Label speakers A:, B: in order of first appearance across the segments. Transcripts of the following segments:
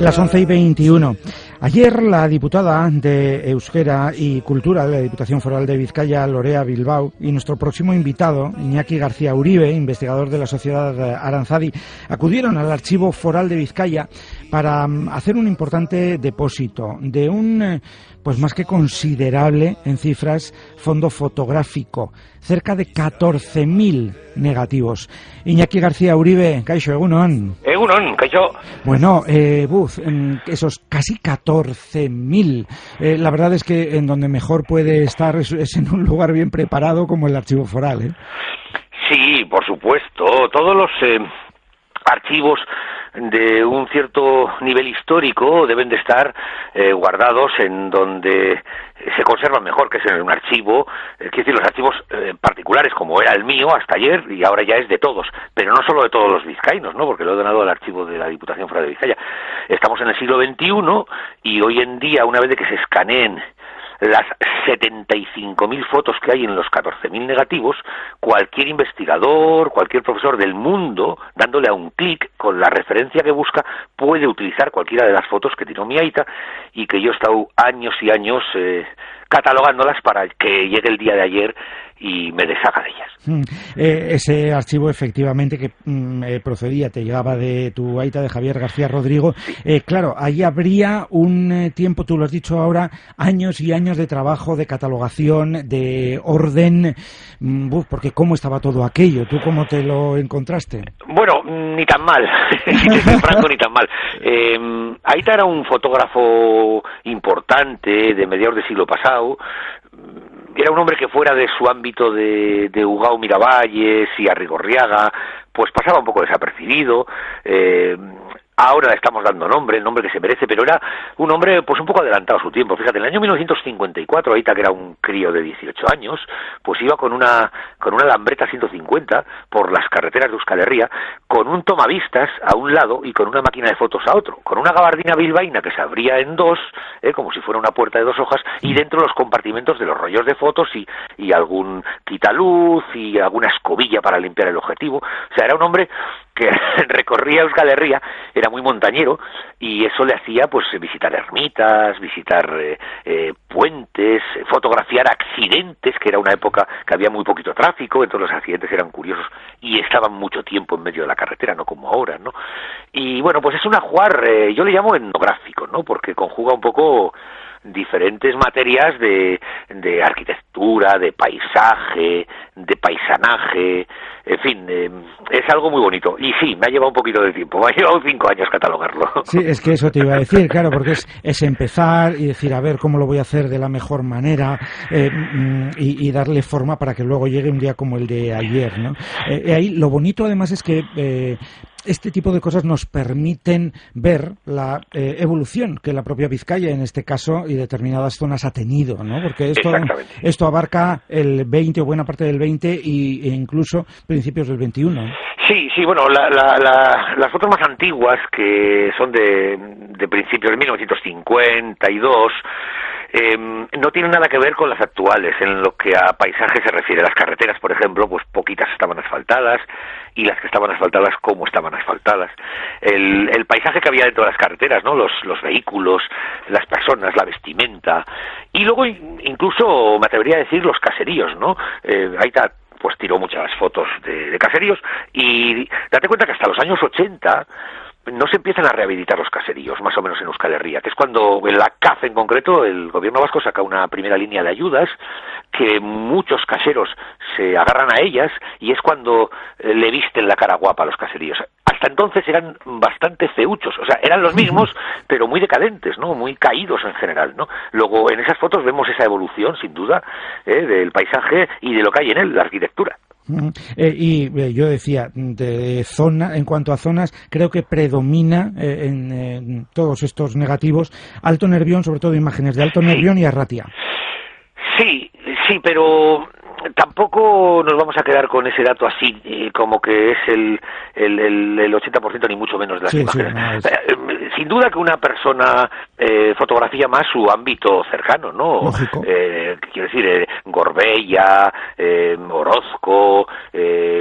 A: Las 11 y 21. Ayer la diputada de Euskera y Cultura de la Diputación Foral de Vizcaya, Lorea Bilbao, y nuestro próximo invitado, Iñaki García Uribe, investigador de la Sociedad Aranzadi, acudieron al Archivo Foral de Vizcaya para mm, hacer un importante depósito de un, eh, pues más que considerable en cifras, fondo fotográfico, cerca de 14.000 negativos. Iñaki García Uribe, Caixo, Egunon.
B: Egunon, Caixo.
A: Bueno, eh, Buz, esos casi 14.000. Eh, la verdad es que en donde mejor puede estar es, en un lugar bien preparado como el archivo foral. ¿eh?
B: Sí, por supuesto. Todos los eh, archivos de un cierto nivel histórico deben de estar eh, guardados en donde se conservan mejor, que es en un archivo, eh, quiero decir, los archivos eh, particulares, como era el mío hasta ayer, y ahora ya es de todos, pero no solo de todos los vizcaínos, ¿no? porque lo he donado al archivo de la Diputación Fuera de Vizcaya. Estamos en el siglo XXI y hoy en día, una vez de que se escaneen las 75.000 fotos que hay en los 14.000 negativos, cualquier investigador, cualquier profesor del mundo, dándole a un clic con la referencia que busca, puede utilizar cualquiera de las fotos que tiró mi aita y que yo he estado años y años eh, catalogándolas para que llegue el día de ayer y me deshaga de ellas.
A: Mm, eh, ese archivo efectivamente que mm, eh, procedía, te llegaba de tu aita de Javier García Rodrigo. Eh, claro, ahí habría un tiempo, tú lo has dicho ahora, años y años de trabajo, de catalogación, de orden, mm, porque cómo estaba todo aquello, ¿tú cómo te lo encontraste?
B: Bueno, ni tan mal, si franco, ni tan mal. Aita era un fotógrafo importante de mediados del siglo pasado, era un hombre que fuera de su ámbito de, de Ugao Miravalles y Arrigorriaga, pues pasaba un poco desapercibido. Eh, ahora le estamos dando nombre, el nombre que se merece, pero era un hombre pues un poco adelantado a su tiempo. Fíjate, en el año 1954, ahorita que era un crío de 18 años, pues iba con una con una lambreta 150 por las carreteras de Euskal Herria, con un tomavistas a un lado y con una máquina de fotos a otro, con una gabardina bilbaína que se abría en dos, eh, como si fuera una puerta de dos hojas, y dentro los compartimentos de los rollos de fotos y, y algún quitaluz y alguna escobilla para limpiar el objetivo. O sea, era un hombre que recorría Euskal Herria, era muy montañero y eso le hacía pues visitar ermitas, visitar eh, eh, puentes, fotografiar accidentes, que era una época que había muy poquito tráfico, entonces los accidentes eran curiosos y estaban mucho tiempo en medio de la carretera, no como ahora, ¿no? Y bueno, pues es un ajuar, eh, yo le llamo etnográfico, ¿no? Porque conjuga un poco diferentes materias de, de arquitectura, de paisaje, de paisanaje, en fin, eh, es algo muy bonito. Y sí, me ha llevado un poquito de tiempo, me ha llevado cinco años catalogarlo.
A: Sí, es que eso te iba a decir, claro, porque es, es empezar y decir, a ver cómo lo voy a hacer de la mejor manera eh, mm, y, darle forma para que luego llegue un día como el de ayer, ¿no? Eh, ahí lo bonito además es que este tipo de cosas nos permiten ver la eh, evolución que la propia Vizcaya, en este caso, y determinadas zonas ha tenido, ¿no? Porque esto, esto abarca el 20 o buena parte del 20 y, e incluso principios del 21.
B: Sí, sí, bueno, las fotos más antiguas, que son de, de principios de 1952, eh, no tienen nada que ver con las actuales en lo que a paisaje se refiere. Las carreteras, por ejemplo, pues poquitas estaban asfaltadas y las que estaban asfaltadas, cómo estaban asfaltadas. El, paisaje que había dentro de las carreteras, ¿no? Los, los vehículos, las personas, la vestimenta y luego incluso me atrevería a decir los caseríos, ¿no? Eh, pues tiró muchas fotos de, de caseríos y date cuenta que hasta los años 80 no se empiezan a rehabilitar los caseríos, más o menos en Euskal Herria, que es cuando en la CAF en concreto, el gobierno vasco saca una primera línea de ayudas, que muchos caseros se agarran a ellas y es cuando eh, le visten la cara guapa a los caseríos. Hasta entonces eran bastante feuchos, o sea, eran los mismos, pero muy decadentes, ¿no? Muy caídos en general, ¿no? Luego en esas fotos vemos esa evolución, sin duda, ¿eh? del paisaje y de lo que hay en él, la arquitectura.
A: Eh, y eh, yo decía, de zona, en cuanto a zonas, creo que predomina eh, en, todos estos negativos Alto Nervión, sobre todo imágenes de Alto Nervión y Arratia.
B: Sí, sí, pero tampoco nos vamos a quedar con ese dato así, eh, como que es el, el, el, 80% ni mucho menos de las imágenes. Eh, sin duda que una persona eh, fotografía más su ámbito cercano, ¿no? quiero decir, Gorbella, Orozco,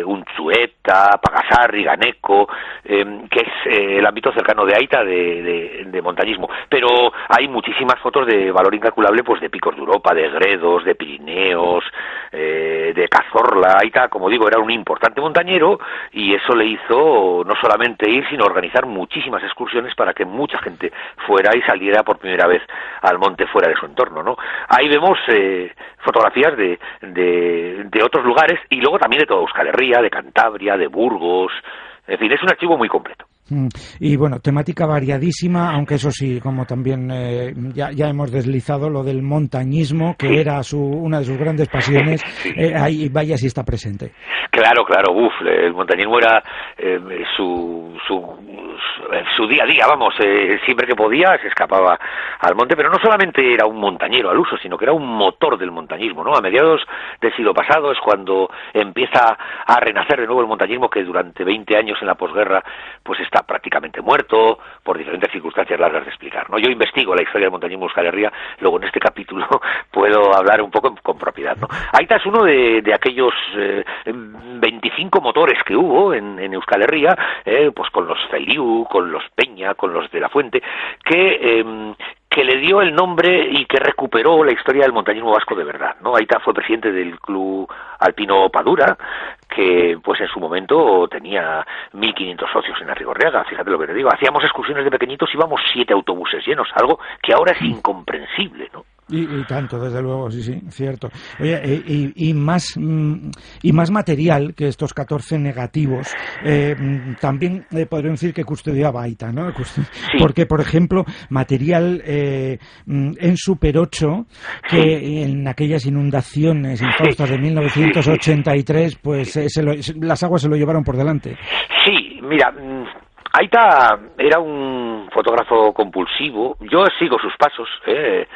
B: Unzueta, Pagasarri, Ganeco, que es el ámbito cercano de Aita de, de, montañismo. Pero hay muchísimas fotos de valor incalculable, pues de picos de Europa, de Gredos, de Pirineos, eh, de Cazorla, Aita, como digo, era un importante montañero y eso le hizo no solamente ir, sino organizar muchísimas excursiones para que mucha gente fuera y saliera por primera vez al monte fuera de su entorno, ¿no? Ahí vemos eh, fotografías de, de, de otros lugares y luego también de toda Euskal Herria, de Cantabria, de Burgos, en fin, es un archivo muy completo.
A: Mm. Y bueno, temática variadísima, aunque eso sí, como también eh, ya, ya, hemos deslizado, lo del montañismo, que era su, una de sus grandes pasiones, eh, ahí vaya si está presente.
B: Claro, claro, uff, el montañismo era eh, su, su, su, día a día, vamos, siempre que podía se escapaba al monte, pero no solamente era un montañero al uso, sino que era un motor del montañismo, ¿no? A mediados del siglo pasado es cuando empieza a renacer de nuevo el montañismo que durante 20 años en la posguerra pues está prácticamente muerto por diferentes circunstancias largas de explicar. ¿no? Yo investigo la historia del montañismo Euskal Herria, luego en este capítulo puedo hablar un poco con propiedad. ¿no? Aita es uno de, aquellos 25 eh, motores que hubo en, Euskal Herria, eh, pues con los Feliu, con los Peña, con los de la Fuente, que em, que le dio el nombre y que recuperó la historia del montañismo vasco de verdad, ¿no? Aita fue presidente del club alpino Padura, que pues en su momento tenía 1.500 socios en Arrigorriaga, fíjate lo que te digo. Hacíamos excursiones de pequeñitos, íbamos siete autobuses llenos, algo que ahora es incomprensible, ¿no?
A: Y, tanto, desde luego, sí, sí, cierto. Oye, y, y, más, mm, y más material que estos 14 negativos, eh, mm, también eh, podría decir que custodiaba Aita, ¿no? Porque, por ejemplo, material eh, mm, en Super 8, que en aquellas inundaciones infaustas de 1983, pues las aguas se lo llevaron por delante.
B: Sí, mira, Aita era un fotógrafo compulsivo. Yo sigo sus pasos. ¿eh?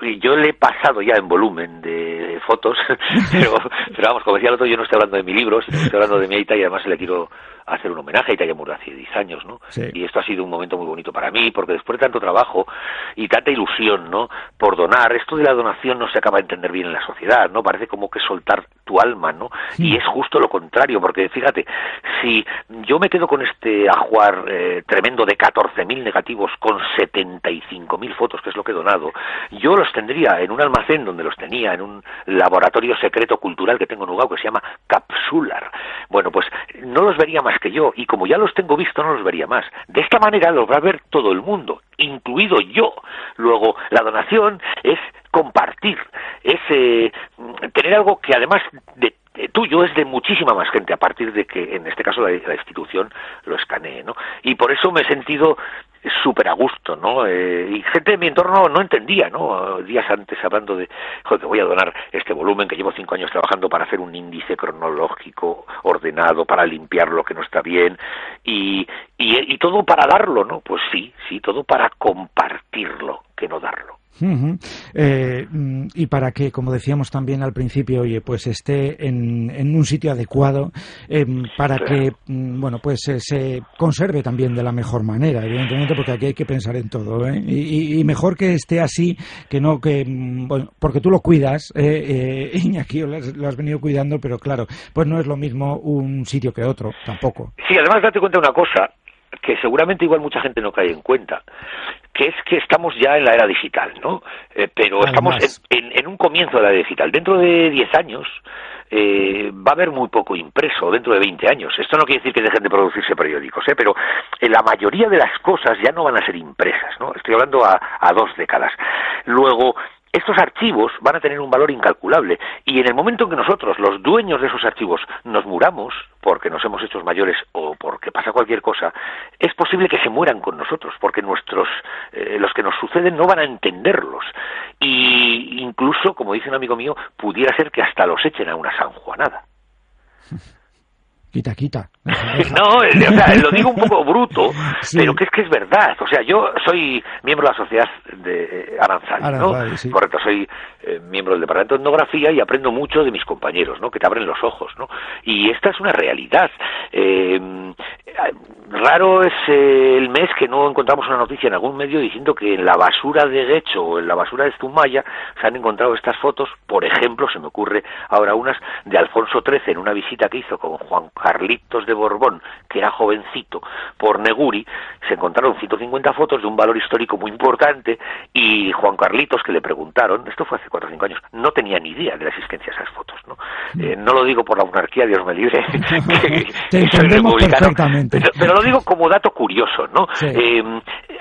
B: Yo le he pasado ya en volumen de fotos, pero, pero vamos, como decía el otro, yo no estoy hablando de mi libro, estoy hablando de mi Aita y además le quiero hacer un homenaje a Italia murió hace 10 años, ¿no? Y esto ha sido un momento muy bonito para mí, porque después de tanto trabajo y tanta ilusión, ¿no? Por donar, esto de la donación no se acaba de entender bien en la sociedad, ¿no? Parece como que soltar tu alma, ¿no? Y es justo lo contrario, porque fíjate, si yo me quedo con este ajuar eh, tremendo de 14.000 negativos con 75.000 fotos, que es lo que he donado, yo los tendría en un almacén donde los tenía, en un laboratorio secreto cultural que tengo en Ugao, que se llama Capsular. Bueno, pues no los vería más que yo, y como ya los tengo visto, no los vería más. De esta manera los va a ver todo el mundo, incluido yo. Luego, la donación es compartir, es eh, tener algo que además de tuyo es de muchísima más gente a partir de que en este caso la, la institución lo escanee, ¿no? Y por eso me he sentido súper a gusto, ¿no? Eh, y gente de mi entorno no entendía, ¿no? Días antes hablando de, joder, te voy a donar este volumen que llevo cinco años trabajando para hacer un índice cronológico ordenado, para limpiar lo que no está bien y, y, y todo para darlo, ¿no? Pues sí, sí, todo para compartirlo, que no darlo.
A: Eh, mm, y para que, como decíamos también al principio, oye, pues esté en, en un sitio adecuado, em, para que, mm, bueno, pues se conserve también de la mejor manera, evidentemente, porque aquí hay que pensar en todo, ¿eh? y, mejor que esté así, que no que, mm, bueno, porque tú lo cuidas, eh, eh Iñaki, lo has, lo has venido cuidando, pero claro, pues no es lo mismo un sitio que otro, tampoco.
B: Sí, además date cuenta de una cosa, que seguramente igual mucha gente no cae en cuenta, que es que estamos ya en la era digital, ¿no? Eh, pero estamos en, un comienzo de la era digital. Dentro de 10 años eh, va a haber muy poco impreso, dentro de 20 años. Esto no quiere decir que dejen de producirse periódicos, ¿eh? pero la mayoría de las cosas ya no van a ser impresas, ¿no? Estoy hablando a, a dos décadas. Luego, estos archivos van a tener un valor incalculable y en el momento en que nosotros, los dueños de esos archivos, nos muramos, porque nos hemos hecho mayores o porque pasa cualquier cosa, es posible que se mueran con nosotros, porque nuestros, eh, los que nos suceden no van a entenderlos. Y incluso, como dice un amigo mío, pudiera ser que hasta los echen a una sanjuanada.
A: Quita, quita.
B: no, o sea, lo digo un poco bruto, pero que es que es verdad. O sea, yo soy miembro de la sociedad de Aranzadi, ¿no? Correcto, soy eh, miembro del departamento de etnografía y aprendo mucho de mis compañeros, ¿no? Que te abren los ojos, ¿no? Y esta es una realidad. Eh, raro es eh, el mes que no encontramos una noticia en algún medio diciendo que en la basura de Guecho o en la basura de Zumaya se han encontrado estas fotos, por ejemplo, se me ocurre ahora unas de Alfonso XIII en una visita que hizo con Juan Carlitos de Borbón, que era jovencito, por Neguri, se encontraron 150 fotos de un valor histórico muy importante y Juan Carlitos, que le preguntaron, esto fue hace cuatro o cinco años, no tenía ni idea de la existencia de esas fotos. No, mm. eh, no lo digo por la monarquía, Dios me libre,
A: que, perfectamente.
B: Pero, lo digo como dato curioso, ¿no? Eh,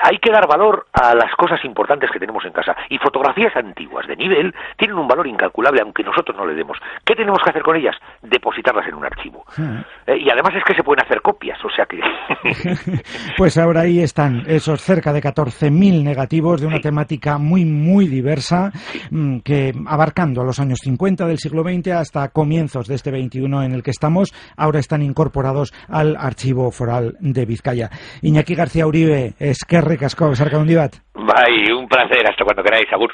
B: hay que dar valor a las cosas importantes que tenemos en casa y fotografías antiguas de nivel tienen un valor incalculable aunque nosotros no le demos. ¿Qué tenemos que hacer con ellas? Depositarlas en un archivo. Eh, y además es que se pueden hacer copias, o sea que...
A: pues ahora ahí están esos cerca de 14.000 negativos de una temática muy, muy diversa mm, que abarcando los años 50 del siglo XX hasta comienzos de este 21 en el que estamos, ahora están incorporados al Archivo Foral de Vizcaya. Iñaki García Uribe, eskerrik asko, besarka hundi
B: bat. Bai, un placer, hasta cuando queráis, agur.